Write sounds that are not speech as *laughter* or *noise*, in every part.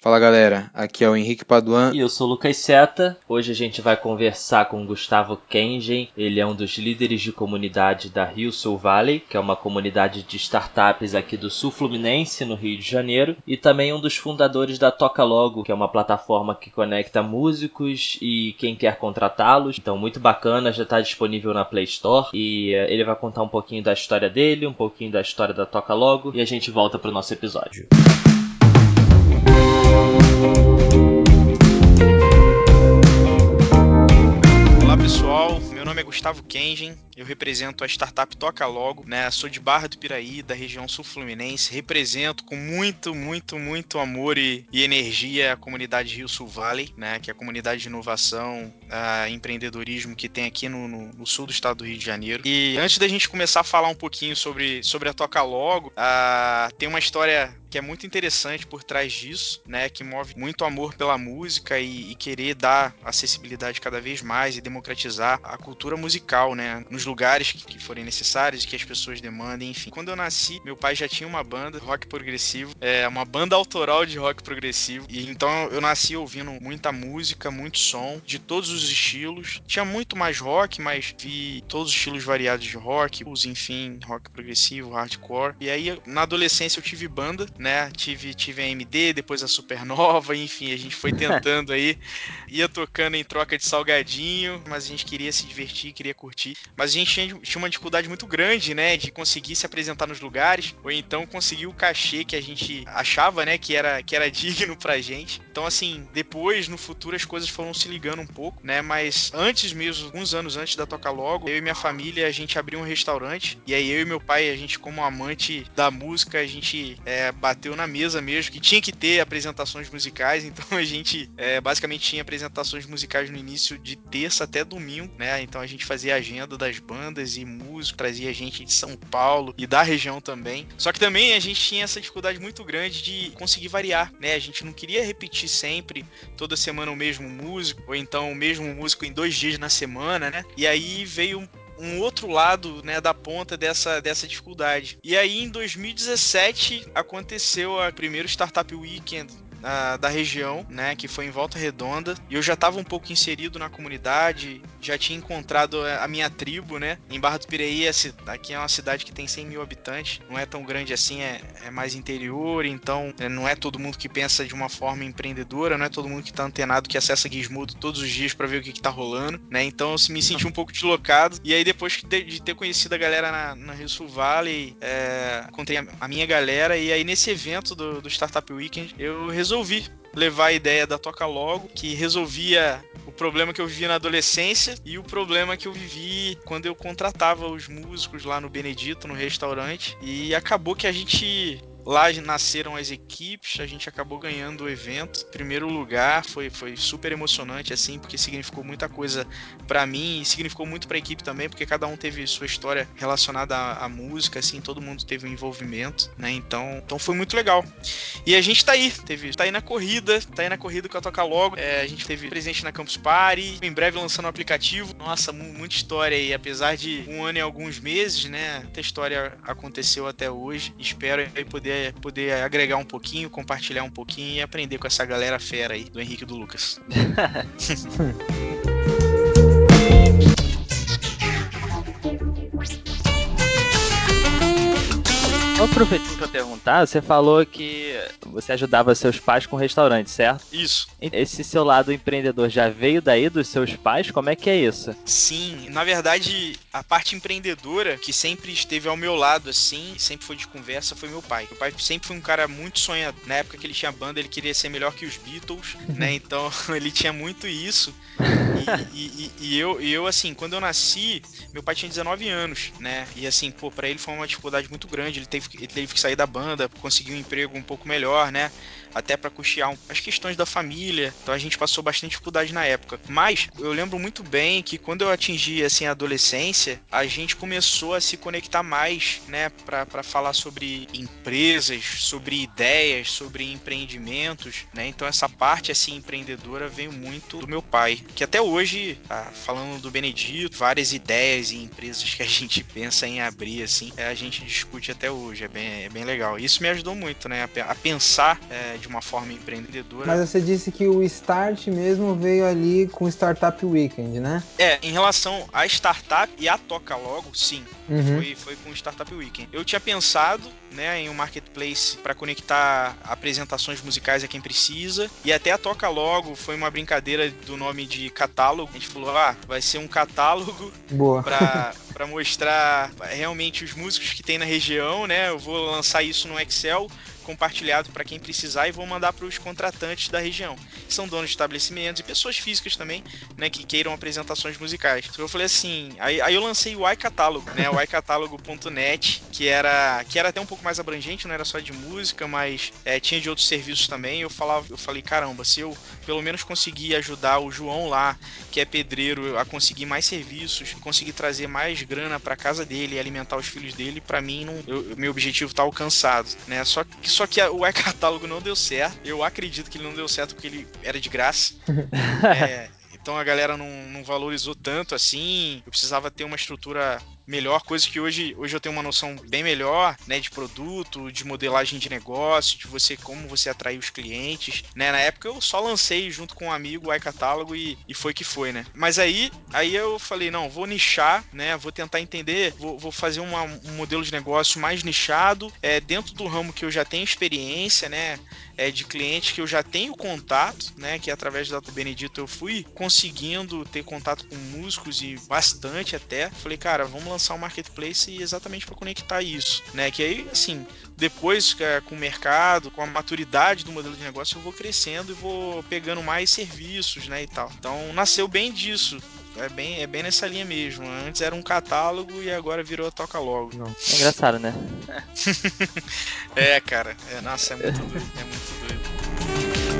Fala galera, aqui é o Henrique Paduan. E eu sou o Lucas Seta. Hoje a gente vai conversar com o Gustavo Kengen. Ele é um dos líderes de comunidade da Rio Sul Valley, que é uma comunidade de startups aqui do Sul Fluminense, no Rio de Janeiro. E também um dos fundadores da Toca Logo, que é uma plataforma que conecta músicos e quem quer contratá-los. Então, muito bacana, já está disponível na Play Store. E uh, ele vai contar um pouquinho da história dele, um pouquinho da história da Toca Logo. E a gente volta para o nosso episódio. Olá pessoal, meu nome é Gustavo Kengen, eu represento a startup Toca Logo, né? Sou de Barra do Piraí, da região sul fluminense, represento com muito, muito, muito amor e, e energia a comunidade Rio Sul Valley, né? Que é a comunidade de inovação, uh, empreendedorismo que tem aqui no, no, no, sul do estado do Rio de Janeiro. E antes da gente começar a falar um pouquinho sobre, sobre a Toca Logo, uh, tem uma história que é muito interessante por trás disso, né? Que move muito amor pela música e, e, querer dar acessibilidade cada vez mais e democratizar a cultura musical, né? Nos lugares que, que forem necessários, que as pessoas demandem, enfim. Quando eu nasci, meu pai já tinha uma banda rock progressivo, é uma banda autoral de rock progressivo. E então eu nasci ouvindo muita música, muito som, de todos os estilos. Tinha muito mais rock, mas vi todos os estilos variados de rock, enfim, rock progressivo, hardcore. E aí na adolescência eu tive banda né? Tive, tive a MD, depois a Supernova, enfim, a gente foi tentando aí, *laughs* ia tocando em troca de salgadinho, mas a gente queria se divertir, queria curtir. Mas a gente tinha, tinha uma dificuldade muito grande, né, de conseguir se apresentar nos lugares, ou então conseguir o cachê que a gente achava, né, que era, que era *laughs* digno pra gente. Então, assim, depois, no futuro, as coisas foram se ligando um pouco, né, mas antes mesmo, alguns anos antes da Toca Logo, eu e minha família, a gente abriu um restaurante, e aí eu e meu pai, a gente como amante da música, a gente é, bateu na mesa mesmo que tinha que ter apresentações musicais, *laughs* então a gente é, basicamente tinha apresentações musicais no início de terça até domingo, né? Então a gente fazia agenda das bandas e músicos, trazia gente de São Paulo e da região também. Só que também a gente tinha essa dificuldade muito grande de conseguir variar, né? A gente não queria repetir sempre toda semana o mesmo músico, ou então o mesmo músico em dois dias na semana, né? E aí veio um outro lado né, da ponta dessa, dessa dificuldade. E aí, em 2017, aconteceu a primeiro Startup Weekend da região, né, que foi em Volta Redonda, e eu já estava um pouco inserido na comunidade, já tinha encontrado a minha tribo, né, em Barra do Piraí, aqui é uma cidade que tem 100 mil habitantes, não é tão grande assim, é, é mais interior, então é, não é todo mundo que pensa de uma forma empreendedora, não é todo mundo que está antenado, que acessa Gizmodo todos os dias para ver o que, está rolando, né, então eu me senti um pouco deslocado, e aí depois de, ter conhecido a galera na, na Rio Sul Valley, é, encontrei a, a, minha galera, e aí nesse evento do, do Startup Weekend, eu resolvi resolvi levar a ideia da Toca Logo, que resolvia o problema que eu vivia na adolescência e o problema que eu vivi quando eu contratava os músicos lá no Benedito, no restaurante. E acabou que a gente Lá nasceram as equipes, a gente acabou ganhando o evento. Primeiro lugar, foi, foi super emocionante, assim, porque significou muita coisa para mim e significou muito para a equipe também, porque cada um teve sua história relacionada à, à, música, assim, todo mundo teve um envolvimento, né? Então, então foi muito legal. E a gente tá aí, teve, tá aí na corrida, tá aí na corrida com a Toca Logo. É, a gente teve presente na Campus Party, em breve lançando o um aplicativo. Nossa, muita história aí, apesar de um ano e alguns meses, né? Muita história aconteceu até hoje. Espero aí poder poder agregar um pouquinho, compartilhar um pouquinho e aprender com essa galera fera aí, do Henrique e do Lucas. *laughs* Aproveitando para perguntar, você falou que você ajudava seus pais com restaurante, certo? Isso. Esse seu lado empreendedor já veio daí dos seus pais? Como é que é isso? Sim, na verdade, a parte empreendedora que sempre esteve ao meu lado, assim, sempre foi de conversa, foi meu pai. Meu pai sempre foi um cara muito sonhador. Na época que ele tinha banda, ele queria ser melhor que os Beatles, né? *laughs* Então *laughs* ele tinha muito isso. E, e, e, eu, eu, assim, quando eu nasci, meu pai tinha 19 anos, né? E assim, pô, pra ele foi uma dificuldade muito grande. Ele teve, ele teve que sair da banda, conseguir um emprego um pouco melhor, né? Até para custear as questões da família. Então a gente passou bastante dificuldade na época. Mas eu lembro muito bem que quando eu atingi assim a adolescência, a gente começou a se conectar mais, né, para falar sobre empresas, sobre ideias, sobre empreendimentos, né? Então essa parte assim empreendedora veio muito do meu pai, que até hoje, tá, falando do Benedito, várias ideias e empresas que a *laughs* gente pensa em abrir assim, é, a gente discute até hoje. É bem, é bem legal. Isso me ajudou muito, né? A, pensar é, de uma forma empreendedora. Mas você disse que o start mesmo veio ali com o Startup Weekend, né? É, em relação à startup e a Toca Logo, sim. Uhum. Foi, foi com o Startup Weekend. Eu tinha pensado né, em um marketplace para conectar apresentações musicais a quem precisa. E até a Toca Logo foi uma brincadeira do nome de catálogo. A gente falou, ah, vai ser um catálogo para *laughs* mostrar realmente os músicos que tem na região, né? Eu vou lançar isso no Excel compartilhado para quem precisar e vou mandar para os contratantes da região, que são donos de estabelecimentos e pessoas físicas também, né, que queiram apresentações musicais. Então eu falei assim, aí, aí eu lancei o iCatálogo, né, o *laughs* iCatálogo.net, que era que era até um pouco mais abrangente, não era só de música, mas é, tinha de outros serviços também. Eu falava, eu falei, caramba, se eu pelo menos conseguir ajudar o João lá, que é pedreiro, a conseguir mais serviços, conseguir trazer mais grana para casa dele e alimentar os filhos dele, para mim não, eu, meu objetivo tá alcançado, né? Só que só que o e-catálogo não deu certo. Eu acredito que ele não deu certo porque ele era de graça. *laughs* é, então a galera não, não, valorizou tanto assim. Eu precisava ter uma estrutura melhor, coisa que hoje, hoje eu tenho uma noção bem melhor, né, de produto, de modelagem de negócio, de você como você atrair os clientes, né? Na época eu só lancei junto com um amigo o iCatálogo e, e foi que foi, né? Mas aí, aí eu falei, não, vou nichar, né? Vou tentar entender, vou, vou fazer uma, um modelo de negócio mais nichado, é, dentro do ramo que eu já tenho experiência, né? É, de clientes que eu já tenho contato, né? Que através do Benedito eu fui conseguindo ter contato com músicos e bastante até. Falei, cara, vamos lançar lançar um marketplace exatamente para conectar isso, né? Que aí, assim, depois é, com o mercado, com a maturidade do modelo de negócio, eu vou crescendo e vou pegando mais serviços, né, e tal. Então, nasceu bem disso. É bem, é bem nessa linha mesmo. Antes era um catálogo e agora virou toca logo. Não. É engraçado, né? *laughs* é, cara. É, nossa, é muito doido. É muito doido.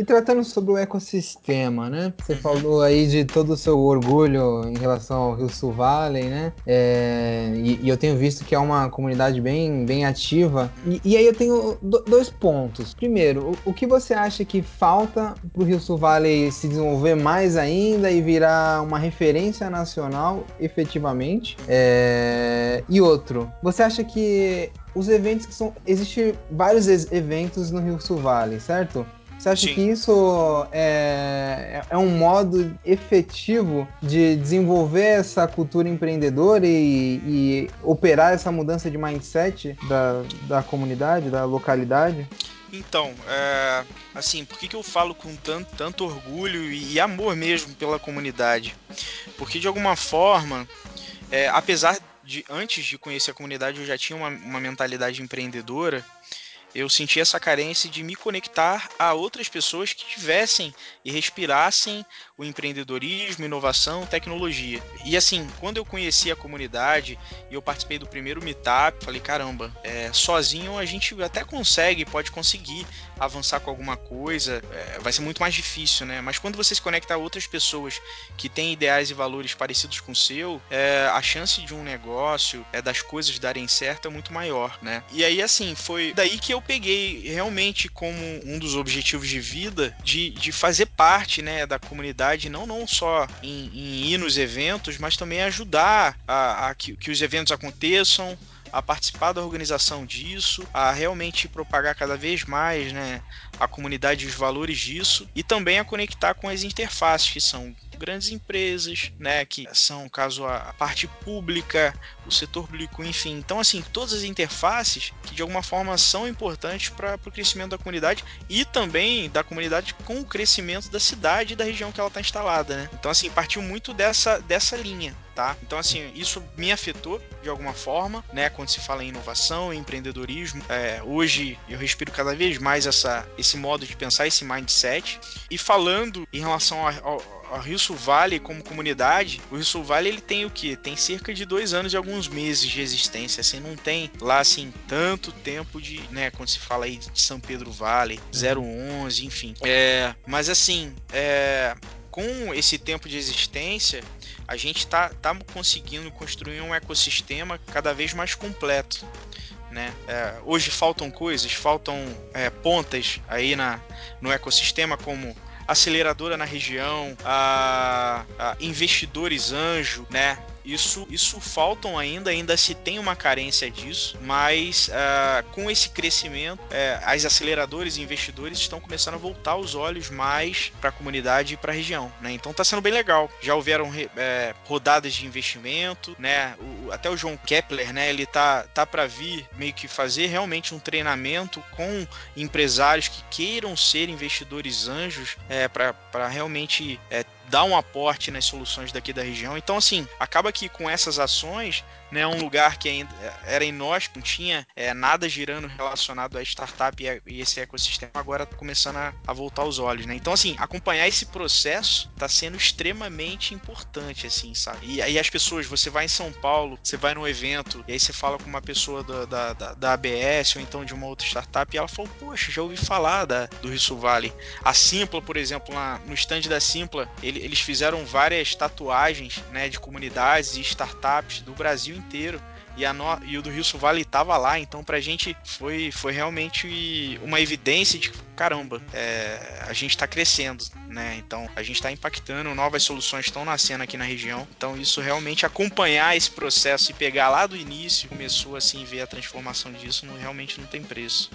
E tratando sobre o ecossistema, né? Você falou aí de todo o seu orgulho em relação ao Rio Sul Valley, né? É, e, e, eu tenho visto que é uma comunidade bem, bem ativa. E, e aí eu tenho do, dois pontos. Primeiro, o, o, que você acha que falta para o Rio Sul Valley se desenvolver mais ainda e virar uma referência nacional efetivamente? É, e outro, você acha que os eventos que são. Existem vários eventos no Rio Sul Valley, certo? Você acha Sim. que isso é, é um modo efetivo de desenvolver essa cultura empreendedora e, e operar essa mudança de mindset da, da comunidade, da localidade? Então, é, assim, por que, que eu falo com tanto, tanto orgulho e, amor mesmo pela comunidade? Porque de alguma forma, é, apesar de antes de conhecer a comunidade eu já tinha uma, uma mentalidade empreendedora, eu senti essa carência de me conectar a outras pessoas que tivessem e respirassem o empreendedorismo, inovação, tecnologia. E assim, quando eu conheci a comunidade e eu participei do primeiro meetup, falei, caramba, é, sozinho a gente até consegue, pode conseguir avançar com alguma coisa, é, vai ser muito mais difícil, né? Mas quando você se conecta a outras pessoas que têm ideais e valores parecidos com o seu, é, a chance de um negócio, é, das coisas darem certo é muito maior, né? E aí, assim, foi daí que eu peguei realmente como um dos objetivos de vida de, de fazer parte, né, da comunidade não, não só em, em ir nos eventos, mas também ajudar a, a que, que os eventos aconteçam, a participar da organização disso, a realmente propagar cada vez mais né, a comunidade e os valores disso, e também a conectar com as interfaces, que são grandes empresas, né, que são, caso a parte pública, o setor público, enfim. Então, assim, todas as interfaces que de alguma forma são importantes para o crescimento da comunidade e também da comunidade com o crescimento da cidade e da região que ela está instalada, né? Então, assim, partiu muito dessa, dessa linha. Tá? Então, assim, isso me afetou de alguma forma, né? Quando se fala em inovação, em empreendedorismo, é, hoje eu respiro cada vez mais essa, esse modo de pensar, esse mindset. E falando em relação ao, a Rio Valley como comunidade, o Rio Valley ele tem o que? Tem cerca de dois anos e alguns meses de existência, assim, não tem lá assim tanto tempo de, né, quando se fala aí de São Pedro Valley, 011, enfim. É, mas assim, é, com esse tempo de existência, a gente está tá conseguindo construir um ecossistema cada vez mais completo. Né? É, hoje faltam coisas, faltam é, pontas aí na, no ecossistema como aceleradora na região, a, a investidores anjo, né? Isso, isso faltam ainda, ainda se tem uma carência disso, mas uh, com esse crescimento, uh, as aceleradoras e investidores estão começando a voltar os olhos mais para a comunidade e para a região, né? Então está sendo bem legal. Já houveram é, rodadas de investimento, né? O, até o João Kepler, né? Ele tá, tá para vir meio que fazer realmente um treinamento com empresários que queiram ser investidores anjos é, para realmente é, dar um aporte nas soluções daqui da região. Então, assim, acaba que com essas ações né, um lugar que ainda era inóspito, não tinha é, nada girando relacionado a startup e, a, e esse ecossistema, agora está começando a, a, voltar os olhos, né? Então, assim, acompanhar esse processo está sendo extremamente importante, assim, sabe? E aí as pessoas, você vai em São Paulo, você vai num evento, e aí você fala com uma pessoa da, da, da, da ABS ou então de uma outra startup, e ela falou, poxa, já ouvi falar da, do Rio Valley. A Simpla, por exemplo, lá no stand da Simpla, ele, eles fizeram várias tatuagens, né, de comunidades e startups do Brasil inteiro e, a no... e o do Rio Vale estava lá, então pra gente foi, foi realmente uma evidência de caramba, é, a gente está crescendo, né? Então a gente está impactando, novas soluções estão nascendo aqui na região. Então isso realmente acompanhar esse processo e pegar lá do início, começou assim ver a transformação disso, não, realmente não tem preço.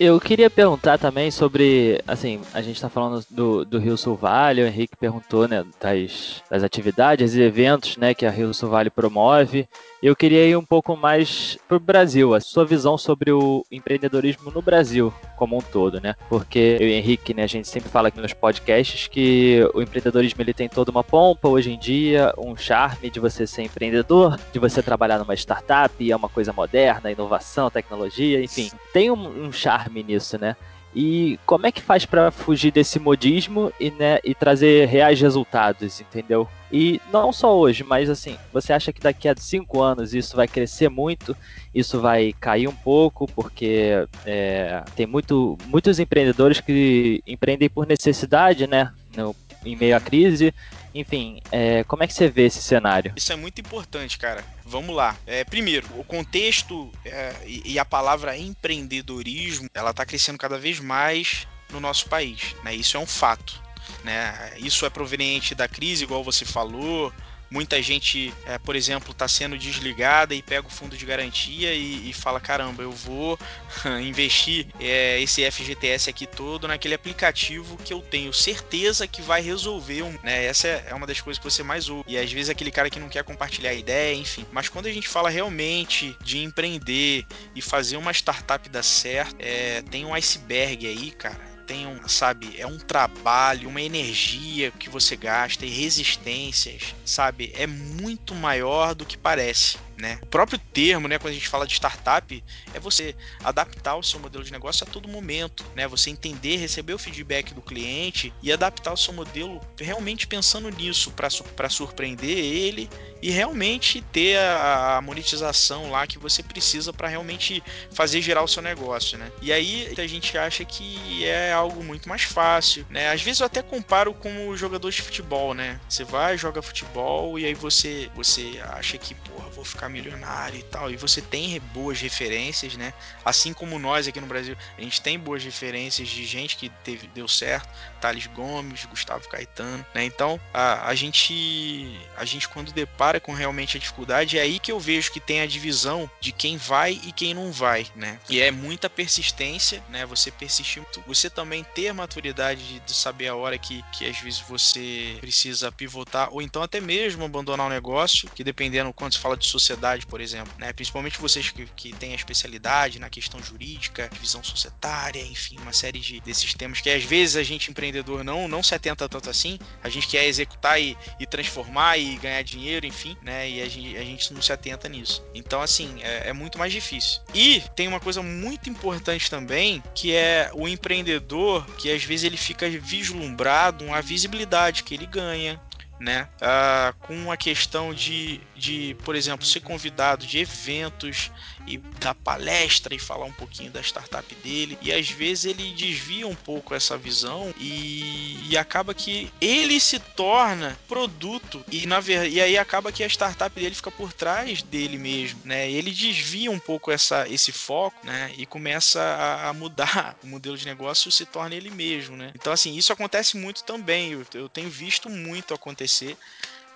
Eu queria perguntar também sobre, assim, a gente está falando do, do Rio Sul Vale, o Henrique perguntou, né, das, das atividades e eventos, né, que a Rio Sul Vale promove. Eu queria ir um pouco mais para o Brasil, a sua visão sobre o empreendedorismo no Brasil como um todo, né? Porque eu e Henrique, né, a gente sempre fala aqui nos podcasts que o empreendedorismo ele tem toda uma pompa hoje em dia, um charme de você ser empreendedor, de você trabalhar numa startup, é uma coisa moderna, inovação, tecnologia, enfim, tem um, um charme nisso, né? E como é que faz para fugir desse modismo e, né, e trazer reais resultados, entendeu? E não só hoje, mas assim, você acha que daqui a cinco anos isso vai crescer muito, isso vai cair um pouco, porque é, tem muito, muitos empreendedores que empreendem por necessidade, né? No, em meio à crise. Enfim, é, como é que você vê esse cenário? Isso é muito importante, cara. Vamos lá. É, primeiro, o contexto é, e a palavra empreendedorismo, ela está crescendo cada vez mais no nosso país. Né? Isso é um fato. Né? Isso é proveniente da crise, igual você falou, Muita gente, é, por exemplo, está sendo desligada e pega o fundo de garantia e, e fala: caramba, eu vou *laughs* investir é, esse FGTS aqui todo naquele aplicativo que eu tenho certeza que vai resolver. Um, né? Essa é uma das coisas que você mais ouve. E às vezes aquele cara que não quer compartilhar a ideia, enfim. Mas quando a gente fala realmente de empreender e fazer uma startup dar certo, é, tem um iceberg aí, cara tem um, sabe, é um trabalho, uma energia que você gasta e resistências, sabe, é muito maior do que parece né? O próprio termo, né, quando a gente fala de startup, é você adaptar o seu modelo de negócio a todo momento, né? Você entender, receber o feedback do cliente e adaptar o seu modelo realmente pensando nisso para surpreender ele e realmente ter a, a, monetização lá que você precisa para realmente fazer gerar o seu negócio, né? E aí a gente acha que é algo muito mais fácil, né? Às vezes eu até comparo com o jogador de futebol, né? Você vai, joga futebol e aí você você acha que, porra, vou ficar milionário e tal. E você tem boas referências, né? Assim como nós aqui no Brasil, a gente tem boas referências de gente que teve, deu certo, Thales Gomes, Gustavo Caetano, né? Então, a, a gente a gente quando depara com realmente a dificuldade, é aí que eu vejo que tem a divisão de quem vai e quem não vai, né? E é muita persistência, né? Você persistir você também ter maturidade de, de saber a hora que, que às vezes você precisa pivotar ou então até mesmo abandonar o negócio, que dependendo quando se fala de sociedade por exemplo, né? Principalmente vocês que, que têm a especialidade na questão jurídica, divisão societária, enfim, uma série de desses temas que às vezes a gente empreendedor não não se atenta tanto assim. A gente quer executar e, e transformar e ganhar dinheiro, enfim, né? E a gente, a gente não se atenta nisso. Então, assim, é, é muito mais difícil. E tem uma coisa muito importante também, que é o empreendedor que às vezes ele fica vislumbrado a visibilidade que ele ganha, né? Ah, com a questão de, de, por exemplo, ser convidado de eventos e dar palestra e falar um pouquinho da startup dele. E às vezes ele desvia um pouco essa visão e, e acaba que ele se torna produto e, na, e aí acaba que a startup dele fica por trás dele mesmo, né? Ele desvia um pouco essa, esse foco, né? E começa a, a mudar *laughs* o modelo de negócio se torna ele mesmo, né? Então, assim, isso acontece muito também. Eu, eu tenho visto muito acontecer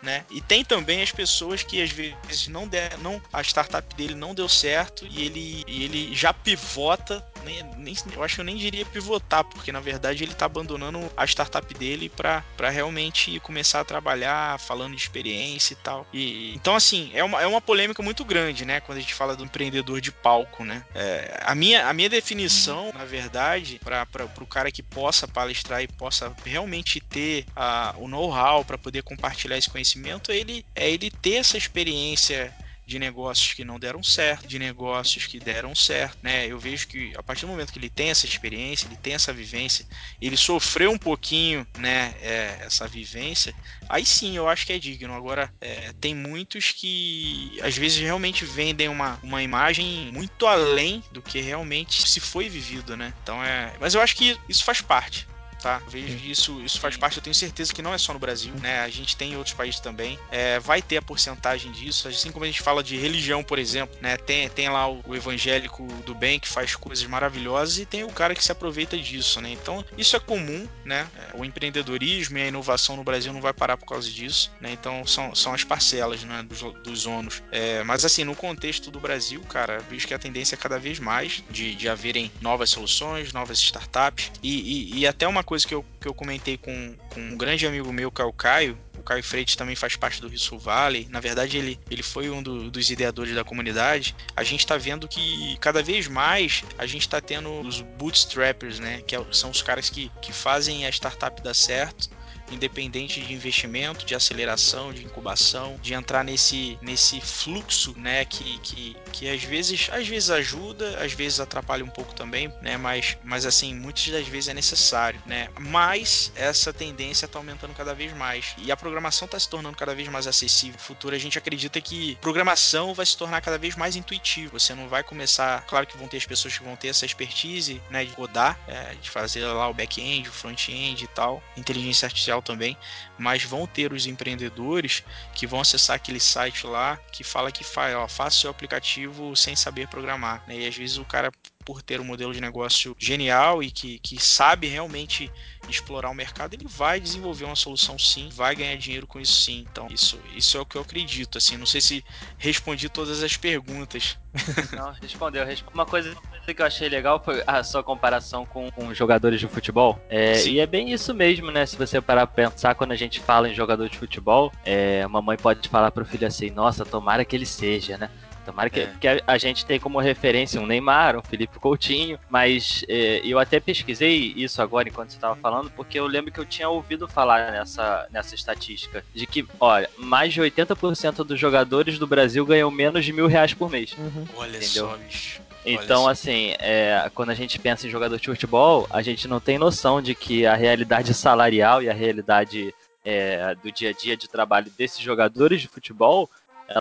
né? E tem também as pessoas que às vezes não der, não a startup dele não deu certo e ele, e ele já pivota nem, nem, eu acho que eu nem diria pivotar, porque na verdade ele está abandonando a startup dele para realmente começar a trabalhar falando de experiência e tal. E, então, assim, é uma, é uma polêmica muito grande, né? Quando a gente fala do empreendedor de palco, né? É, a, minha, a minha definição, na verdade, para o cara que possa palestrar e possa realmente ter a, o know-how para poder compartilhar esse conhecimento, é ele, é ele ter essa experiência de negócios que não deram certo, de negócios que deram certo, né? Eu vejo que a partir do momento que ele tem essa experiência, ele tem essa vivência, ele sofreu um pouquinho, né? É, essa vivência, aí sim eu acho que é digno. Agora, é, tem muitos que às vezes realmente vendem uma, uma imagem muito além do que realmente se foi vivido, né? Então é. Mas eu acho que isso faz parte tá? Vejo isso, isso faz parte, eu tenho certeza que não é só no Brasil, né? A gente tem em outros países também. É, vai ter a porcentagem disso, assim como a gente fala de religião, por exemplo, né? Tem, tem lá o, o evangélico do bem que faz coisas maravilhosas e tem o cara que se aproveita disso, né? Então, isso é comum, né? É, o empreendedorismo e a inovação no Brasil não vai parar por causa disso, né? Então, são, são as parcelas, né? Dos, dos ônus. É, mas, assim, no contexto do Brasil, cara, vejo que a tendência é cada vez mais de, de haverem novas soluções, novas startups e, e, e até uma coisa que eu, que eu comentei com, com um grande amigo meu, que é o Caio, o Caio Freitas também faz parte do Rio Sul Valley. Na verdade, ele, ele foi um do, dos ideadores da comunidade. A gente está vendo que cada vez mais a gente está tendo os bootstrappers, né? Que é são os caras que, que fazem a startup dar certo independente de investimento, de aceleração, de incubação, de entrar nesse, nesse fluxo, né, que, que, que às vezes às vezes ajuda, às vezes atrapalha um pouco também, né, mas, mas assim, muitas das vezes é necessário, né, mas essa tendência está aumentando cada vez mais e a programação está se tornando cada vez mais acessível. No futuro a gente acredita que programação vai se tornar cada vez mais intuitivo, você não vai começar, claro que vão ter as pessoas que vão ter essa expertise, né, de codar, é, de fazer lá o back-end, o front-end e tal, inteligência artificial também, mas vão ter os empreendedores que vão acessar aquele site lá que fala que faz, ó, faça seu aplicativo sem saber programar. Né? E às vezes o cara por ter um modelo de negócio genial e que, que sabe realmente explorar o mercado, ele vai desenvolver uma solução sim, vai ganhar dinheiro com isso sim. Então, isso, isso é o que eu acredito. Assim, não sei se respondi todas as perguntas. *laughs* Não, respondeu. Uma coisa que eu achei legal foi a sua comparação com, com jogadores de futebol. É, e é bem isso mesmo, né? Se você parar pra pensar, quando a gente fala em jogador de futebol, é, uma mãe pode falar pro filho assim: nossa, tomara que ele seja, né? Tomara que, é. que a, a, gente tem como referência um Neymar, um Felipe Coutinho, mas é, eu até pesquisei isso agora enquanto você estava falando, porque eu lembro que eu tinha ouvido falar nessa, nessa estatística de que, olha, mais de 80% dos jogadores do Brasil ganham menos de mil reais por mês. Uhum. Olha entendeu? só, bicho. Então, assim, é, quando a gente pensa em jogador de futebol, a gente não tem noção de que a realidade salarial e a realidade é, do dia a dia de trabalho desses jogadores de futebol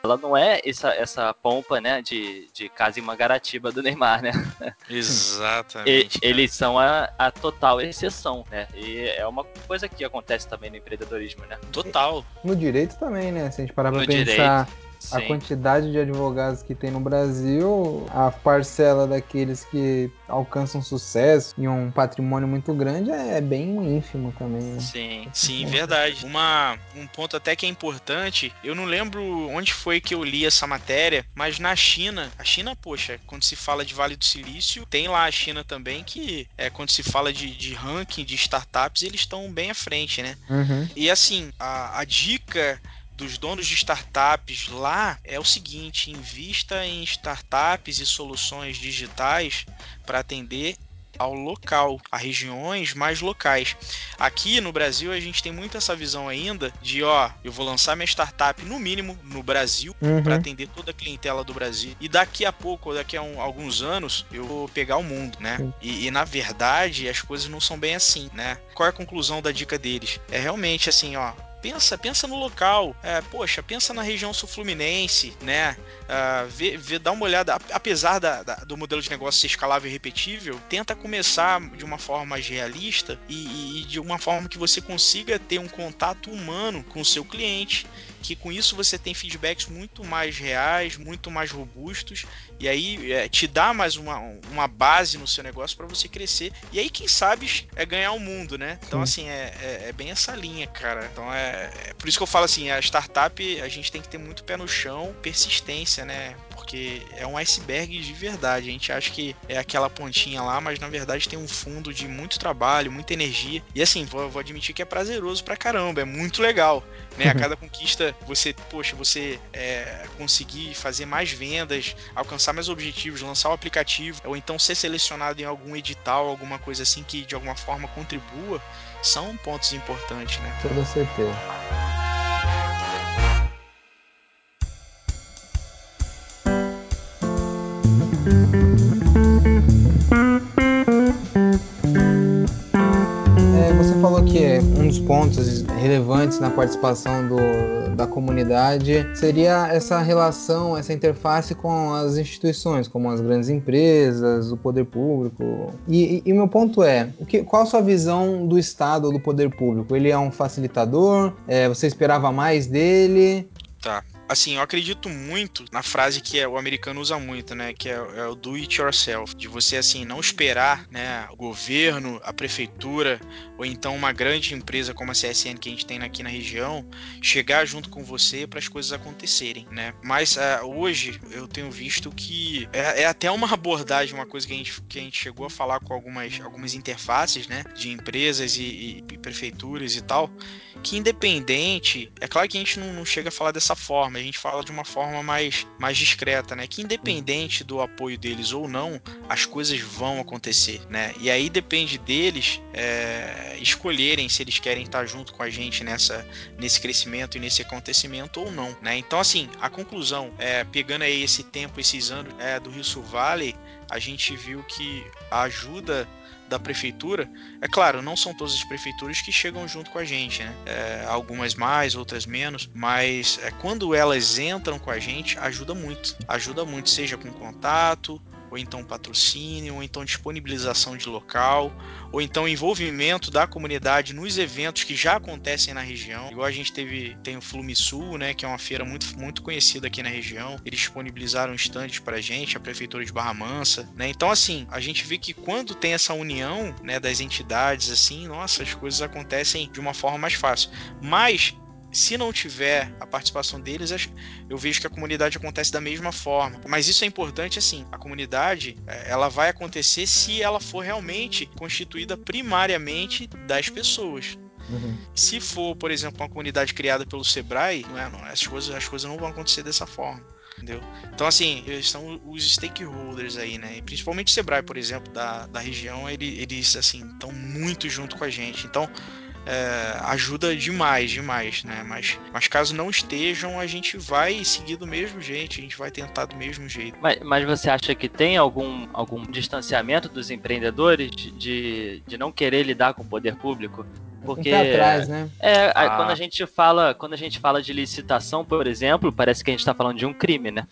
ela não é essa, essa pompa, né, de, de casa em Mangaratiba do Neymar, né? *laughs* Exatamente. E, eles são a, a total exceção, né? E é uma coisa que acontece também no empreendedorismo, né? Total. No direito também, né? Se a gente parar pra no pensar. Direito Sim. A quantidade de advogados que tem no Brasil, a parcela daqueles que alcançam sucesso e um patrimônio muito grande é bem ínfimo também. Né? Sim, sim, verdade. Uma, um ponto até que é importante, eu não lembro onde foi que eu li essa matéria, mas na China, a China, poxa, quando se fala de Vale do Silício, tem lá a China também que é quando se fala de, de ranking de startups, eles estão bem à frente, né? Uhum. E assim, a, a dica dos donos de startups lá é o seguinte: invista em startups e soluções digitais para atender ao local, a regiões mais locais. Aqui no Brasil a gente tem muito essa visão ainda de ó, eu vou lançar minha startup no mínimo no Brasil uhum. para atender toda a clientela do Brasil e daqui a pouco, daqui a um, alguns anos, eu vou pegar o mundo, né? E, e, na verdade as coisas não são bem assim, né? Qual é a conclusão da dica deles? É realmente assim, ó, pensa, pensa no local. É, poxa, pensa na região sul-fluminense, né? Uh, vê, vê, dá uma olhada, apesar da, da, do modelo de negócio ser escalável e repetível, tenta começar de uma forma mais realista e, e, de uma forma que você consiga ter um contato humano com o seu cliente que com isso você tem feedbacks muito mais reais, muito mais robustos, e aí é, te dá mais uma, uma base no seu negócio para você crescer. E aí, quem sabe, é ganhar o mundo, né? Então, assim, é, é, é, bem essa linha, cara. Então, é, é por isso que eu falo assim: a startup, a gente tem que ter muito pé no chão, persistência, né? porque é um iceberg de verdade. A gente acha que é aquela pontinha lá, mas na verdade tem um fundo de muito trabalho, muita energia. E assim, vou, vou admitir que é prazeroso pra caramba, é muito legal. Né? A *laughs* cada conquista, você, poxa, você é, conseguir fazer mais vendas, alcançar mais objetivos, lançar o aplicativo, ou então ser selecionado em algum edital, alguma coisa assim que de alguma forma contribua, são pontos importantes, né? Toda certeza. Que um dos pontos relevantes na participação do, da comunidade seria essa relação, essa interface com as instituições, como as grandes empresas, o poder público. E, o meu ponto é, o que, qual a sua visão do Estado ou do poder público? Ele é um facilitador? É, você esperava mais dele? Tá assim, eu acredito muito na frase que é, o americano usa muito, né? Que é, é, o do it yourself. De você, assim, não esperar, né? O governo, a prefeitura, ou então uma grande empresa como a CSN que a gente tem aqui na região, chegar junto com você para as coisas acontecerem, né? Mas uh, hoje eu tenho visto que é, é, até uma abordagem, uma coisa que a, gente, que a gente chegou a falar com algumas, algumas interfaces, né? De empresas e, e, e prefeituras e tal que independente, é claro que a gente não, não, chega a falar dessa forma, a gente fala de uma forma mais, mais discreta, né? Que independente do apoio deles ou não, as coisas vão acontecer, né? E aí depende deles é, escolherem se eles querem estar junto com a gente nessa, nesse crescimento e nesse acontecimento ou não, né? Então, assim, a conclusão, é, pegando aí esse tempo, esses anos é, do Rio Sul Valley, a gente viu que a ajuda da prefeitura, é claro, não são todas as prefeituras que chegam junto com a gente, né? É, algumas mais, outras menos, mas é, quando elas entram com a gente, ajuda muito. Ajuda muito, seja com contato, ou então patrocínio, ou então disponibilização de local, ou então envolvimento da comunidade nos eventos que já acontecem na região. Igual a gente teve, tem o Flumisul, né, que é uma feira muito, muito conhecida aqui na região. Eles disponibilizaram estandes pra gente, a prefeitura de Barra Mansa, né? Então assim, a gente vê que quando tem essa união, né, das entidades assim, nossa, as coisas acontecem de uma forma mais fácil. Mas se não tiver a participação deles, eu vejo que a comunidade acontece da mesma forma. Mas isso é importante, assim, a comunidade, é, ela vai acontecer se ela for realmente constituída primariamente das pessoas. Uhum. Se for, por exemplo, uma comunidade criada pelo Sebrae, não é, não, as, coisas, as coisas não vão acontecer dessa forma. Entendeu? Então, assim, eles são os stakeholders aí, né? E principalmente o Sebrae, por exemplo, da, da região, ele, eles, assim, estão muito junto com a gente. Então, é, ajuda demais, demais, né? Mas, mas caso não estejam, a gente vai seguir do mesmo jeito, a gente vai tentar do mesmo jeito. Mas, mas você acha que tem algum, algum distanciamento dos empreendedores de, de não querer lidar com o poder público? Porque atrás, né? É, ah. quando a gente fala, quando a gente fala de licitação, por exemplo, parece que a gente está falando de um crime, né?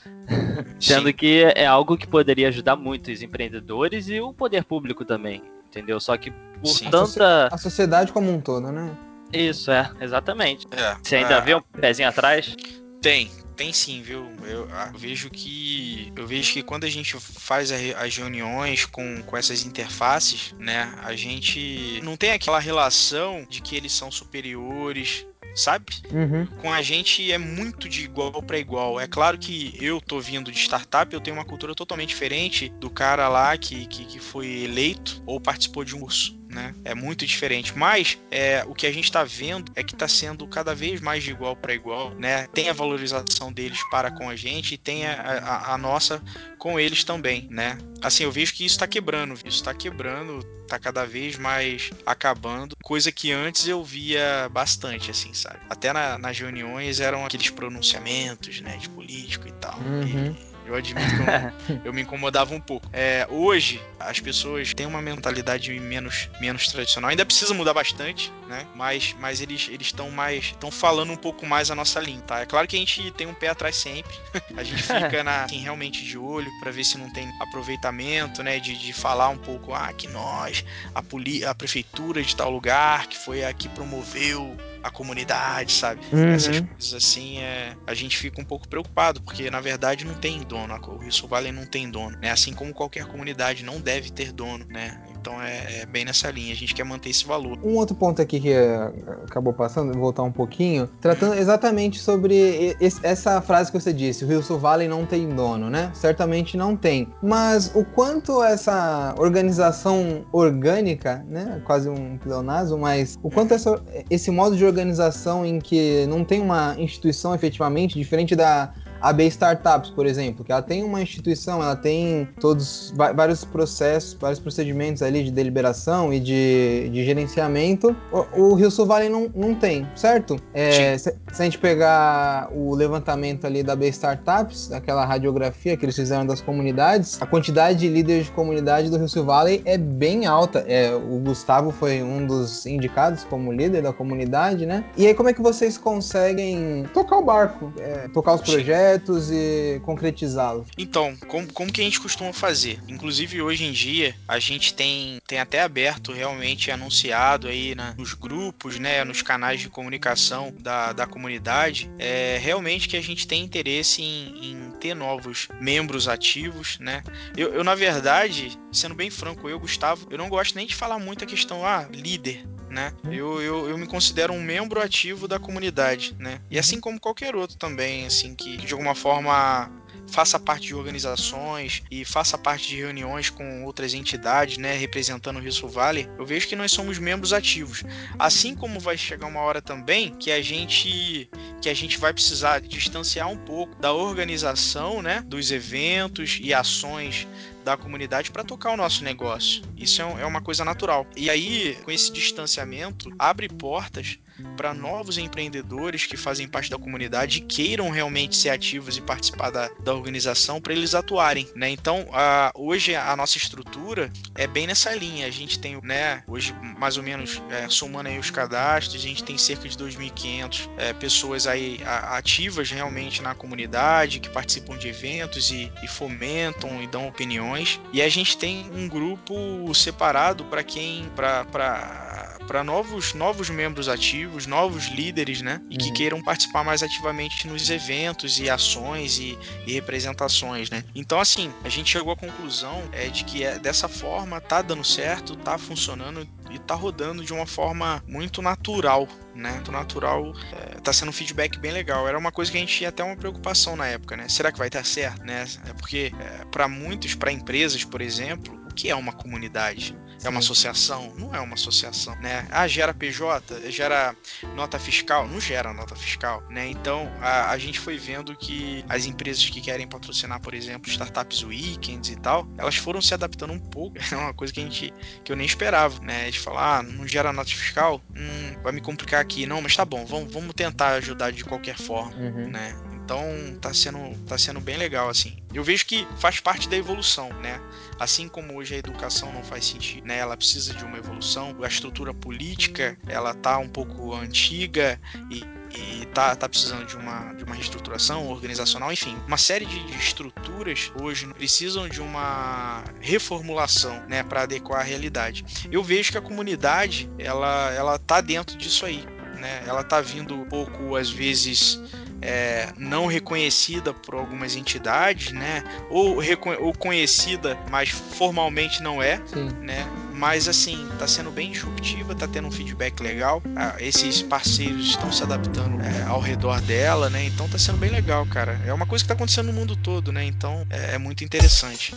Sendo que é algo que poderia ajudar muito os empreendedores e o poder público também, entendeu? Só que por Sim. tanta a sociedade como um todo, né? Isso é, exatamente. É, Você ainda é... vê um pezinho atrás? Tem, tem sim, viu? Eu, eu, vejo que eu vejo que quando a gente faz as reuniões com, com essas interfaces, né, a gente não tem aquela relação de que eles são superiores, sabe? Uhum. Com a gente é muito de igual para igual. É claro que eu tô vindo de startup, eu tenho uma cultura totalmente diferente do cara lá que, que, que foi eleito ou participou de um curso né? É muito diferente. Mas é, o que a gente está vendo é que está sendo cada vez mais de igual para igual, né? Tem a valorização deles para com a gente e tem a, a, a nossa com eles também, né? Assim, eu vejo que isso está quebrando, isso está quebrando, está cada vez mais acabando, coisa que antes eu via bastante, assim, sabe? Até na, nas reuniões eram aqueles pronunciamentos, né, de político e tal. Uhum. E, eu admito que eu, *laughs* eu me incomodava um pouco. É, hoje, as pessoas têm uma mentalidade menos, menos tradicional. Ainda precisa mudar bastante, né? Mas, mas eles estão mais. estão falando um pouco mais a nossa língua, tá? É claro que a gente tem um pé atrás sempre. *laughs* a gente fica *laughs* na, assim, realmente de olho para ver se não tem aproveitamento, né? De, de falar um pouco, ah, que nós, a, poli a prefeitura de tal lugar, que foi a que promoveu a comunidade, sabe? Uhum. Essas coisas assim, é, a gente fica um pouco preocupado, porque na verdade não tem dono, o Rio Valley não tem dono, né? Assim como qualquer comunidade não deve ter dono, né? Então é, é, bem nessa linha, a gente quer manter esse valor. Um outro ponto aqui que é, acabou passando, voltar um pouquinho, tratando exatamente sobre essa frase que você disse, o Rio Sul Valley não tem dono, né? Certamente não tem. Mas o quanto essa organização orgânica, né? Quase um pleonasmo, mas o quanto essa, esse modo de organização em que não tem uma instituição efetivamente, diferente da a B Startups, por exemplo, que ela tem uma instituição, ela tem todos vários processos, vários procedimentos ali de deliberação e de, de gerenciamento. O, o Rio Sul Valley não, não tem, certo? É, se, se, a gente pegar o levantamento ali da B Startups, aquela radiografia que eles fizeram das comunidades, a quantidade de líderes de comunidade do Rio Sul Valley é bem alta. É, o Gustavo foi um dos indicados como líder da comunidade, né? E aí como é que vocês conseguem tocar o barco, é, tocar os projetos? Projetos e concretizá-los? Então, como, como que a gente costuma fazer? Inclusive hoje em dia a gente tem, tem até aberto realmente anunciado aí na, nos grupos, né, nos canais de comunicação da, da comunidade, é realmente que a gente tem interesse em, em ter novos membros ativos, né? Eu, eu, na verdade, sendo bem franco, eu, Gustavo, eu não gosto nem de falar muito a questão, ah, líder, né? Uhum. Eu, eu, eu me considero um membro ativo da comunidade, né? E assim como qualquer outro também, assim, que de alguma forma faça parte de organizações e faça parte de reuniões com outras entidades, né, representando o Rio Valley, eu vejo que nós somos membros ativos. Assim como vai chegar uma hora também que a gente que a gente vai precisar distanciar um pouco da organização, né, dos eventos e ações da comunidade para tocar o nosso negócio. Isso é, é uma coisa natural. E aí, com esse distanciamento, abre portas para novos empreendedores que fazem parte da comunidade e queiram realmente ser ativos e participar da, da organização para eles atuarem, né? Então, a, hoje a nossa estrutura é bem nessa linha. A gente tem, né, hoje mais ou menos é, somando aí os cadastros, a gente tem cerca de 2.500 é, pessoas aí ativas realmente na comunidade que participam de eventos e, e fomentam e dão opiniões. E a gente tem um grupo separado para quem para para novos novos membros ativos novos líderes, né? E que uhum. queiram participar mais ativamente nos eventos e ações e, e, representações, né? Então, assim, a gente chegou à conclusão é, de que é, dessa forma tá dando certo, tá funcionando e tá rodando de uma forma muito natural, né? Muito natural, é, tá sendo um feedback bem legal. Era uma coisa que a gente tinha até uma preocupação na época, né? Será que vai dar certo, né? É porque é, para muitos, para empresas, por exemplo, o que é uma comunidade? É uma associação? Não é uma associação, né? Ah, gera PJ, gera nota fiscal? Não gera nota fiscal, né? Então, a, a gente foi vendo que as empresas que querem patrocinar, por exemplo, startups weekends e tal, elas foram se adaptando um pouco. *laughs* É uma coisa que a gente que eu nem esperava, né? De falar, ah, não gera nota fiscal? Hum, vai me complicar aqui. Não, mas tá bom, vamos, vamos tentar ajudar de qualquer forma, uhum. né? Então tá sendo, tá sendo bem legal, assim. Eu vejo que faz parte da evolução, né? Assim como hoje a educação não faz sentido, né? Ela precisa de uma evolução. A estrutura política, ela tá um pouco antiga e e tá, tá precisando de uma, de uma reestruturação organizacional, enfim, uma série de, de estruturas hoje precisam de uma reformulação, né, para adequar à realidade. Eu vejo que a comunidade, ela, ela tá dentro disso aí, né? Ela tá vindo um pouco às vezes é, não reconhecida por algumas entidades, né? Ou, ou conhecida, mas formalmente não é, Sim. né? Mas assim, tá sendo bem disruptiva, tá tendo um feedback legal. Ah, esses parceiros estão se adaptando é, ao redor dela, né? Então tá sendo bem legal, cara. É uma coisa que tá acontecendo no mundo todo, né? Então é, é muito interessante.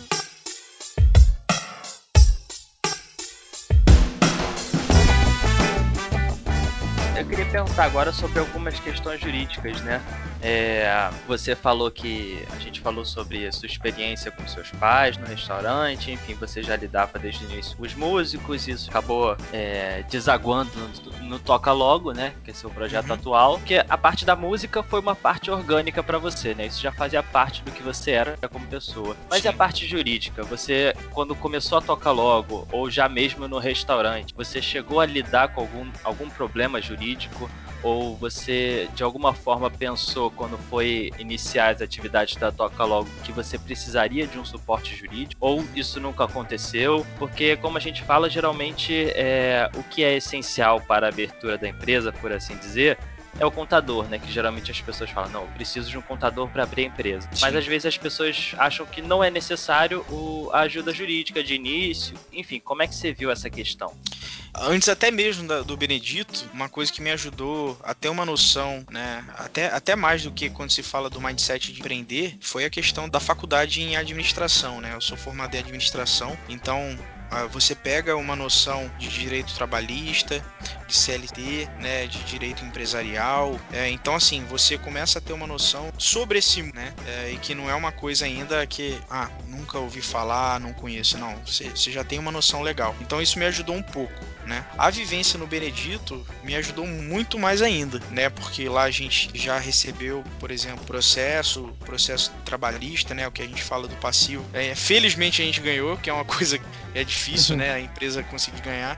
Eu queria perguntar agora sobre algumas questões jurídicas, né? É, você falou que a gente falou sobre a sua experiência com seus pais no restaurante, enfim, você já lidava desde o início com os músicos, isso acabou é, desaguando no, no, Toca Logo, né? Que é seu projeto uhum. atual. Que a parte da música foi uma parte orgânica para você, né? Isso já fazia parte do que você era como pessoa. Mas Sim. e a parte jurídica? Você, quando começou a Toca Logo, ou já mesmo no restaurante, você chegou a lidar com algum, algum problema jurídico? Ou você de alguma forma pensou quando foi iniciar as atividades da Toca Logo que você precisaria de um suporte jurídico? Ou isso nunca aconteceu? Porque como a gente fala, geralmente é, o que é essencial para a abertura da empresa, por assim dizer, é o contador, né? Que geralmente as pessoas falam, não, eu preciso de um contador para abrir a empresa. Sim. Mas às vezes as pessoas acham que não é necessário o, a ajuda jurídica de início. Enfim, como é que você viu essa questão? Antes até mesmo da, do Benedito, uma coisa que me ajudou a ter uma noção, né, até, até mais do que quando se fala do mindset de empreender, foi a questão da faculdade em administração, né? Eu sou formado em administração, então você pega uma noção de direito trabalhista, de CLT, né, de direito empresarial. É, então, assim, você começa a ter uma noção sobre esse, né, é, e que não é uma coisa ainda que, ah, nunca ouvi falar, não conheço, não. Você, você já tem uma noção legal. Então, isso me ajudou um pouco. Né? A vivência no Benedito me ajudou muito mais ainda, né? Porque lá a gente já recebeu, por exemplo, processo, processo trabalhista, né? O que a gente fala do passivo. É, felizmente a gente ganhou, que é uma *laughs* coisa que é difícil, né? A empresa conseguir ganhar,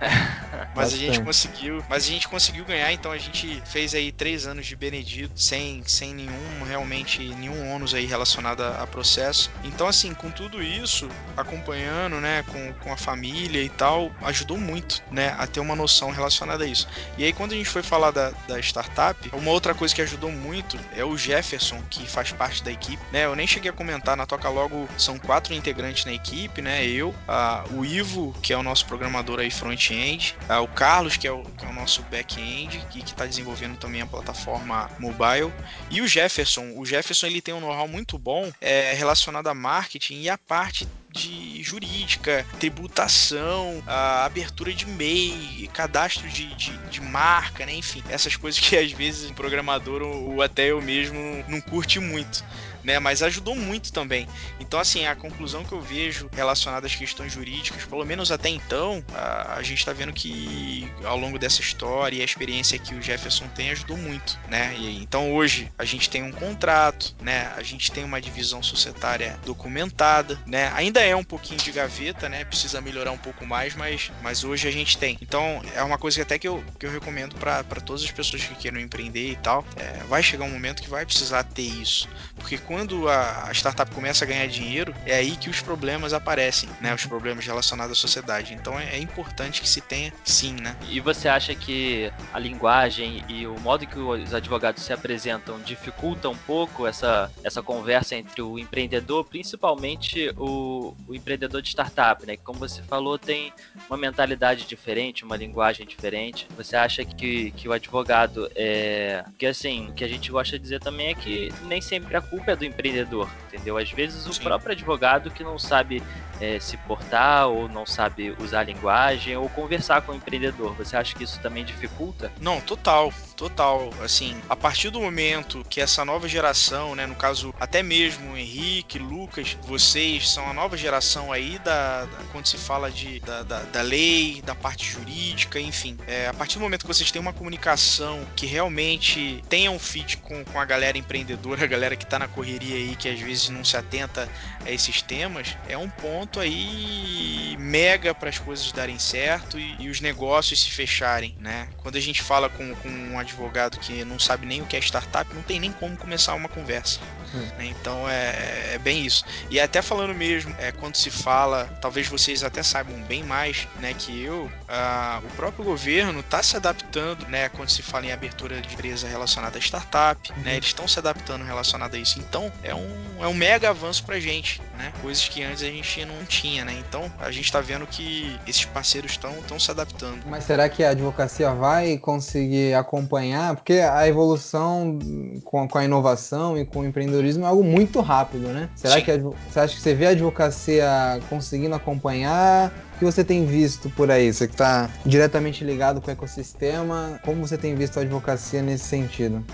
mas a gente conseguiu, mas a gente conseguiu ganhar. Então a gente fez aí três anos de Benedito sem, sem nenhum realmente nenhum ônus aí relacionado a, a processo. Então assim, com tudo isso, acompanhando, né? Com, com a família e tal, ajudou muito, a ter uma noção relacionada a isso. E aí, quando a gente foi falar da, da startup, uma outra coisa que ajudou muito é o Jefferson, que faz parte da equipe, né? Eu nem cheguei a comentar, na Toca Logo são quatro integrantes na equipe, né? Eu, a, o Ivo, que é o nosso programador aí front-end, o Carlos, que é o, que é o nosso back-end, que está desenvolvendo também a plataforma mobile, e o Jefferson. O Jefferson ele tem um know-how muito bom é, relacionado a marketing e a parte de jurídica, tributação, a abertura de MEI, cadastro de, de, de, marca, né? Enfim, essas coisas que às vezes o programador ou até eu mesmo não curte muito né? Mas ajudou muito também. Então, assim, a conclusão que eu vejo relacionada às questões jurídicas, pelo menos até então, a, a gente está vendo que ao longo dessa história e a experiência que o Jefferson tem ajudou muito, né? E, então hoje a gente tem um contrato, né? A gente tem uma divisão societária documentada, né? Ainda é um pouquinho de gaveta, né? Precisa melhorar um pouco mais, mas, mas hoje a gente tem. Então é uma coisa que até que eu, que eu recomendo para todas as pessoas que queiram empreender e tal. É, vai chegar um momento que vai precisar ter isso, porque quando a, startup começa a ganhar dinheiro, é aí que os problemas aparecem, né? Os problemas relacionados à sociedade. Então é, é importante que se tenha sim, né? E você acha que a linguagem e o modo que os advogados se apresentam dificulta um pouco essa, essa conversa entre o empreendedor, principalmente o, o empreendedor de startup, né? Que como você falou, tem uma mentalidade diferente, uma linguagem diferente. Você acha que, que o advogado é. Porque assim, o que a gente gosta de dizer também é que nem sempre a culpa é do empreendedor, entendeu? Às vezes o Sim. próprio advogado que não sabe é, se portar ou não sabe usar a linguagem ou conversar com o empreendedor. Você acha que isso também dificulta? Não, total, total. Assim, a partir do momento que essa nova geração, né, no caso até mesmo Henrique, Lucas, vocês são a nova geração aí da, da quando se fala de da, da, da, lei, da parte jurídica, enfim. É, a partir do momento que vocês têm uma comunicação que realmente tenha um fit com, com a galera empreendedora, a galera que está na correria aí, que às vezes não se atenta a esses temas, é um ponto aí mega para as coisas darem certo e, e, os negócios se fecharem, né? Quando a gente fala com, com um advogado que não sabe nem o que é startup, não tem nem como começar uma conversa. Hum. Né? Então é, é, bem isso. E até falando mesmo, é, quando se fala, talvez vocês até saibam bem mais né, que eu, o próprio governo está se adaptando, né? Quando se fala em abertura de empresa relacionada a startup, né? uhum. né? Eles estão se adaptando relacionado a isso. Então é um, é um mega avanço pra gente, né? Coisas que antes a gente não tinha, né? Então a gente está vendo que esses parceiros estão se adaptando. Mas será que a advocacia vai conseguir acompanhar? Porque a evolução com, com a inovação e com o empreendedorismo é algo muito rápido, né? Será Sim. que a, você acha que você vê a advocacia conseguindo acompanhar? Que você tem visto por aí? Você que está diretamente ligado com o ecossistema, como você tem visto a advocacia nesse sentido?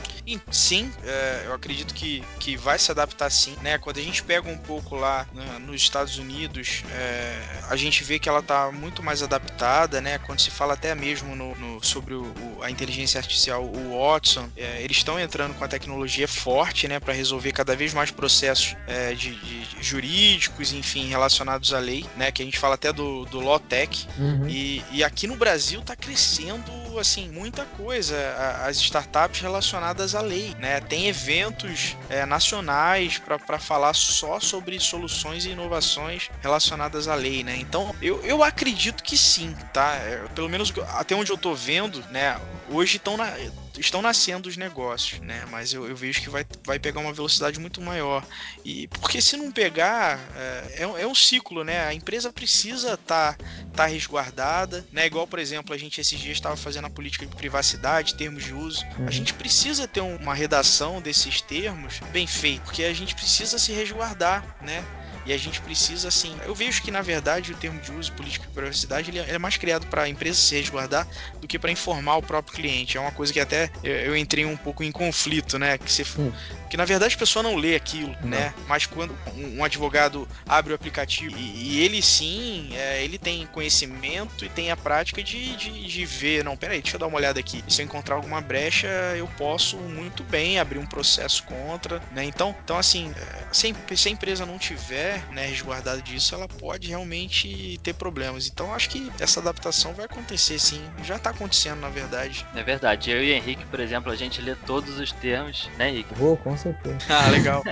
Sim, é, eu acredito que, que vai se adaptar sim. Né? Quando a gente pega um pouco lá né, nos Estados Unidos, é, a gente vê que ela está muito mais adaptada, né? Quando se fala até mesmo no, no sobre o, o, a inteligência artificial, o Watson, é, eles estão entrando com a tecnologia forte, né? Para resolver cada vez mais processos é, de, de, jurídicos, enfim, relacionados à lei, né? Que a gente fala até do, do Lotec. Uhum. E, e aqui no Brasil está crescendo assim, muita coisa, as startups relacionadas à lei, né? Tem eventos é, nacionais para falar só sobre soluções e inovações relacionadas à lei, né? Então, eu, eu acredito que sim, tá? É, pelo menos até onde eu tô vendo, né? Hoje estão na, estão nascendo os negócios, né? Mas eu, eu, vejo que vai, vai pegar uma velocidade muito maior. E porque se não pegar, é, é, um ciclo, né? A empresa precisa estar tá, tá resguardada, né? Igual, por exemplo, a gente esses dias estava fazendo a política de privacidade, termos de uso. Uhum. A gente precisa ter uma redação desses termos bem feita, porque a gente precisa se resguardar, né? E a gente precisa, assim. Eu vejo que, na verdade, o termo de uso política de privacidade ele é mais criado para a empresa se resguardar do que para informar o próprio cliente. É uma coisa que até eu entrei um pouco em conflito, né? Que você, hum que na verdade a pessoa não lê aquilo, não. né? Mas quando um, advogado abre o aplicativo e, e ele sim, é, ele tem conhecimento e tem a prática de, de, de, ver, não, peraí, deixa eu dar uma olhada aqui. Se eu encontrar alguma brecha, eu posso muito bem abrir um processo contra, né? Então, então assim, é, se, se a empresa não tiver né, resguardada disso, ela pode realmente ter problemas. Então, acho que essa adaptação vai acontecer sim. Já está acontecendo, na verdade. É verdade. Eu e o Henrique, por exemplo, a gente lê todos os termos, né, Henrique? Vou, com certeza. *laughs* Ah, legal.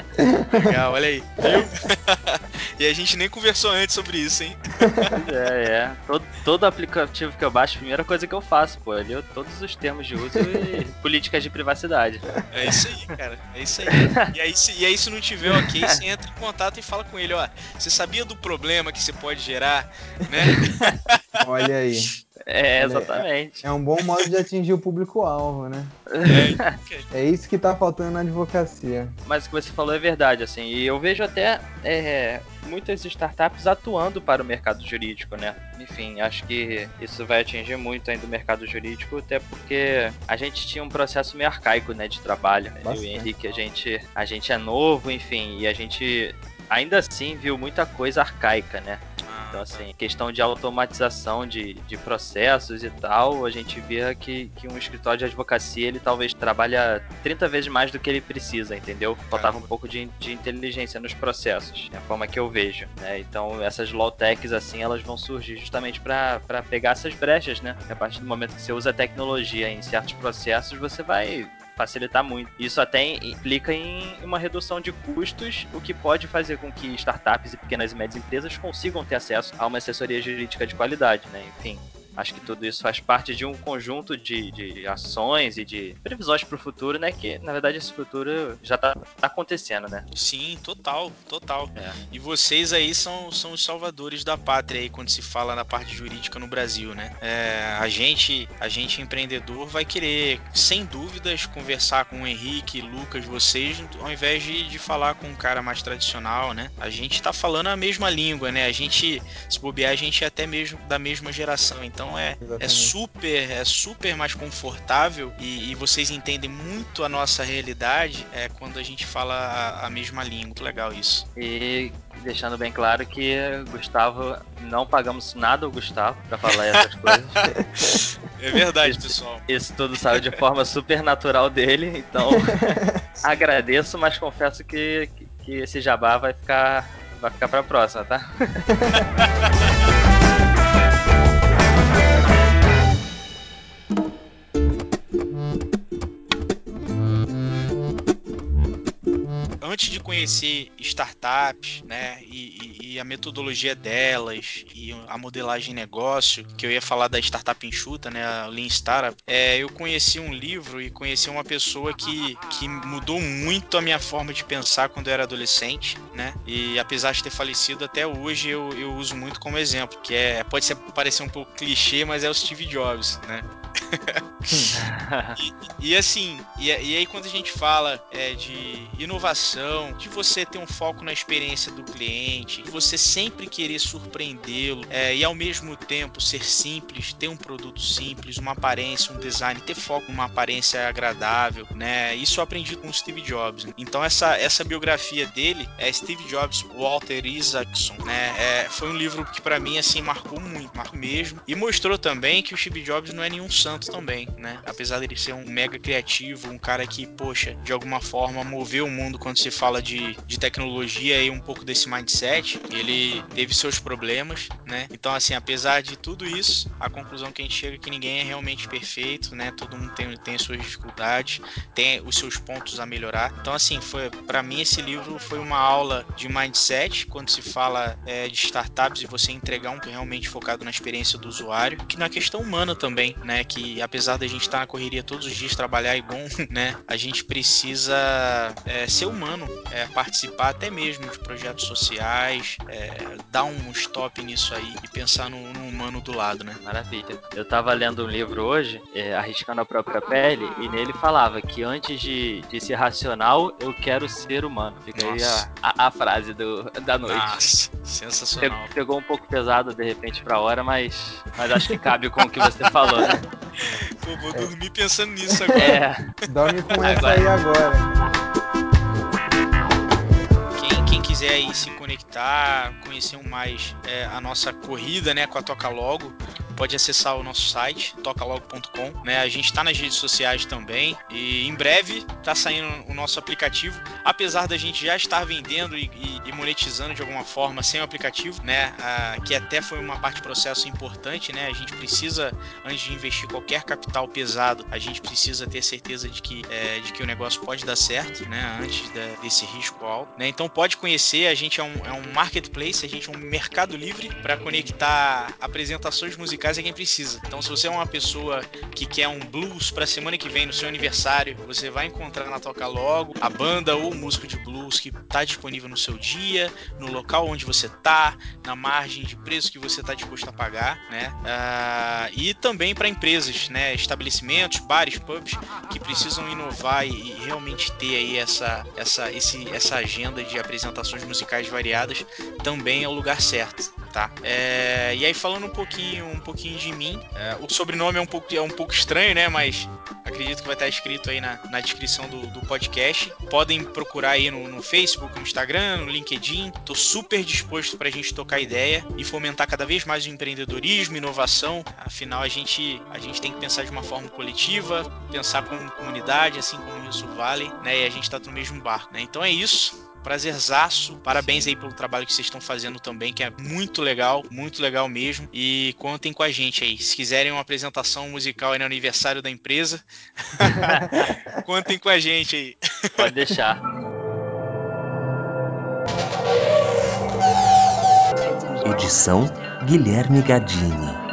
legal, olha aí. Viu? *laughs* e a gente nem conversou antes sobre isso, hein? é, é. Todo, todo aplicativo que eu baixo, a primeira coisa que eu faço, pô, eu leio todos os termos de uso e *laughs* políticas de privacidade. É isso aí, cara. É isso aí. E aí, se, e aí, se não tiver ok, você entra em contato e fala com ele, ó. Você sabia do problema que você pode gerar, né? Olha aí. É, exatamente. É, é, um bom modo de atingir o público-alvo, né? É, é isso que tá faltando na advocacia. Mas o que você falou é verdade, assim. E eu vejo até é, muitas startups atuando para o mercado jurídico, né? Enfim, acho que isso vai atingir muito ainda o mercado jurídico, até porque a gente tinha um processo meio arcaico, né, de trabalho. Bastante. Eu e o Henrique, a gente, a gente é novo, enfim, e a gente ainda assim viu muita coisa arcaica, né? Então, assim, questão de automatização de, de processos e tal, a gente vê que, que um escritório de advocacia, ele talvez trabalha 30 vezes mais do que ele precisa, entendeu? Faltava um pouco de, de inteligência nos processos, é a forma que eu vejo, né? Então, essas low techs, assim, elas vão surgir justamente para pegar essas brechas, né? A partir do momento que você usa tecnologia em certos processos, você vai facilitar muito. Isso até implica em uma redução de custos, o que pode fazer com que startups e pequenas e médias empresas consigam ter acesso a uma assessoria jurídica de qualidade, né? Enfim, Acho que tudo isso faz parte de um conjunto de, de ações e de previsões para o futuro, né? Que na verdade esse futuro já está tá acontecendo, né? Sim, total, total. É. E vocês aí são, são os salvadores da pátria aí quando se fala na parte jurídica no Brasil, né? É, a gente, a gente empreendedor vai querer, sem dúvidas, conversar com o Henrique, Lucas, vocês, ao invés de, de falar com um cara mais tradicional, né? A gente está falando a mesma língua, né? A gente, se bobear, a gente é até mesmo da mesma geração, então então é, é super é super mais confortável e, e, vocês entendem muito a nossa realidade é quando a gente fala a, a mesma língua. Muito legal isso. E deixando bem claro que Gustavo não pagamos nada ao Gustavo para falar essas *laughs* coisas. É verdade, isso, pessoal. Isso tudo saiu de forma super natural dele, então *laughs* agradeço, mas confesso que, que esse jabá vai ficar vai ficar para próxima, tá? *laughs* antes de conhecer startups, né, e, e, a metodologia delas e a modelagem de negócio, que eu ia falar da startup enxuta, né, a Lean Startup, é, eu conheci um livro e conheci uma pessoa que, que mudou muito a minha forma de pensar quando eu era adolescente, né, e apesar de ter falecido até hoje eu, eu uso muito como exemplo, que é pode ser, parecer um pouco clichê, mas é o Steve Jobs, né. *laughs* e, e, assim, e, e, aí quando a gente fala é, de inovação, de você ter um foco na experiência do cliente, de você sempre querer surpreendê-lo é, e ao mesmo tempo ser simples, ter um produto simples, uma aparência, um design, ter foco numa aparência agradável, né? Isso eu aprendi com o Steve Jobs. Então essa, essa biografia dele é Steve Jobs, Walter Isaacson, né? É, foi um livro que para mim assim marcou muito, marcou mesmo e mostrou também que o Steve Jobs não é nenhum Santo também, né? Apesar dele ser um mega criativo, um cara que, poxa, de alguma forma moveu o mundo quando se fala de, de tecnologia e um pouco desse mindset, ele teve seus problemas, né? Então, assim, apesar de tudo isso, a conclusão que a gente chega é que ninguém é realmente perfeito, né? Todo mundo tem, tem suas dificuldades, tem os seus pontos a melhorar. Então, assim, foi para mim esse livro foi uma aula de mindset quando se fala é, de startups e você entregar um realmente focado na experiência do usuário, que na questão humana também, né? Que apesar da gente estar na correria todos os dias, trabalhar é bom, *laughs* né? A gente precisa é, ser humano, é, participar até mesmo de projetos sociais, é, dar um stop nisso aí e pensar no, no, humano do lado, né? Maravilha. Eu tava lendo um livro hoje, é, Arriscando a Própria Pele, e nele falava que antes de, de ser racional, eu quero ser humano. Fica Nossa. aí a, a, a, frase do, da noite. Nossa, sensacional. Pegou, pegou um pouco pesado de repente pra hora, mas, mas acho que cabe com o que você falou, né? *laughs* Pô, vou dormir pensando nisso agora. É. Dorme com essa agora. aí agora quiser aí se conectar, conhecer mais é, a nossa corrida, né, com a Toca Logo, pode acessar o nosso site, tocalogo.com. Né? A gente está nas redes sociais também e em breve está saindo o nosso aplicativo. Apesar da gente já estar vendendo e, e, monetizando de alguma forma sem o aplicativo, né? Ah, que até foi uma parte do processo importante, né? A gente precisa, antes de investir qualquer capital pesado, a gente precisa ter certeza de que, é, de que o negócio pode dar certo, né? Antes da, desse risco alto. Né? Então pode conhecer, a gente é um, é um marketplace, a gente é um mercado livre para conectar apresentações musicais casa é quem precisa. Então, se você é uma pessoa que quer um blues para semana que vem, no seu aniversário, você vai encontrar na Toca Logo a banda ou músico de blues que está disponível no seu dia, no local onde você tá, na margem de preço que você está disposto a pagar, né? Uh, e também para empresas, né? Estabelecimentos, bares, pubs que precisam inovar e, e realmente ter aí essa, essa, esse, essa agenda de apresentações musicais variadas, também é o lugar certo tá? É, e aí falando um pouquinho, um pouquinho de mim, é, o sobrenome é um pouco, é um pouco estranho, né? Mas acredito que vai estar escrito aí na, na descrição do, do podcast. Podem procurar aí no, no, Facebook, no Instagram, no LinkedIn. Tô super disposto para a gente tocar ideia e fomentar cada vez mais o empreendedorismo, inovação. Afinal, a gente, a gente tem que pensar de uma forma coletiva, pensar como comunidade, assim como o Rio Vale, né? E a gente está no mesmo barco, né? Então é isso prazerzaço. Parabéns aí pelo trabalho que vocês estão fazendo também, que é muito legal, muito legal mesmo. E contem com a gente aí. Se quiserem uma apresentação musical aí no aniversário da empresa, *laughs* contem com a gente aí. Pode deixar. Edição Guilherme Gadini.